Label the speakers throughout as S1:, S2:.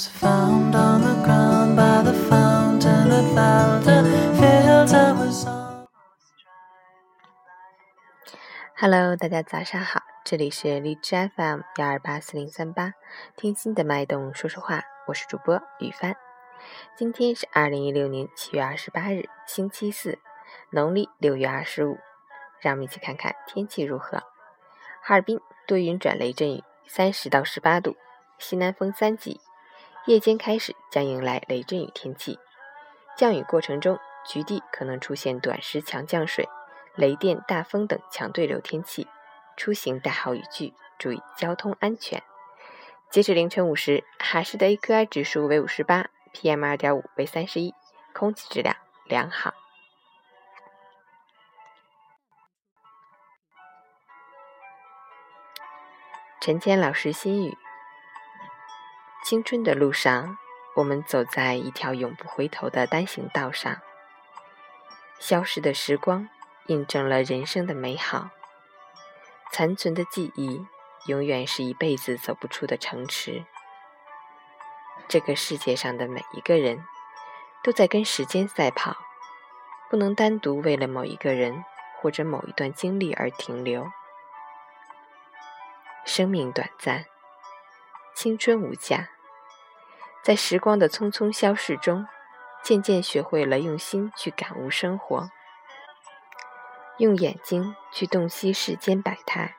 S1: was found on the ground by the fountain at Valda Fields. I was almost
S2: Hello，大家早上好，这里是荔枝 FM 幺二八四零三八，听心的脉动说说话，我是主播雨帆。今天是二零一六年七月二十八日，星期四，农历六月二十五。让我们一起看看天气如何。哈尔滨多云转雷阵雨，三十到十八度，西南风三级。夜间开始将迎来雷阵雨天气，降雨过程中局地可能出现短时强降水。雷电、大风等强对流天气，出行带好雨具，注意交通安全。截止凌晨五时，哈市的 AQI 指数为五十八，PM 二点五为三十一，空气质量良好。陈谦老师心语：青春的路上，我们走在一条永不回头的单行道上，消失的时光。印证了人生的美好，残存的记忆永远是一辈子走不出的城池。这个世界上的每一个人，都在跟时间赛跑，不能单独为了某一个人或者某一段经历而停留。生命短暂，青春无价，在时光的匆匆消逝中，渐渐学会了用心去感悟生活。用眼睛去洞悉世间百态，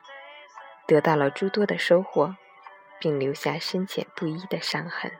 S2: 得到了诸多的收获，并留下深浅不一的伤痕。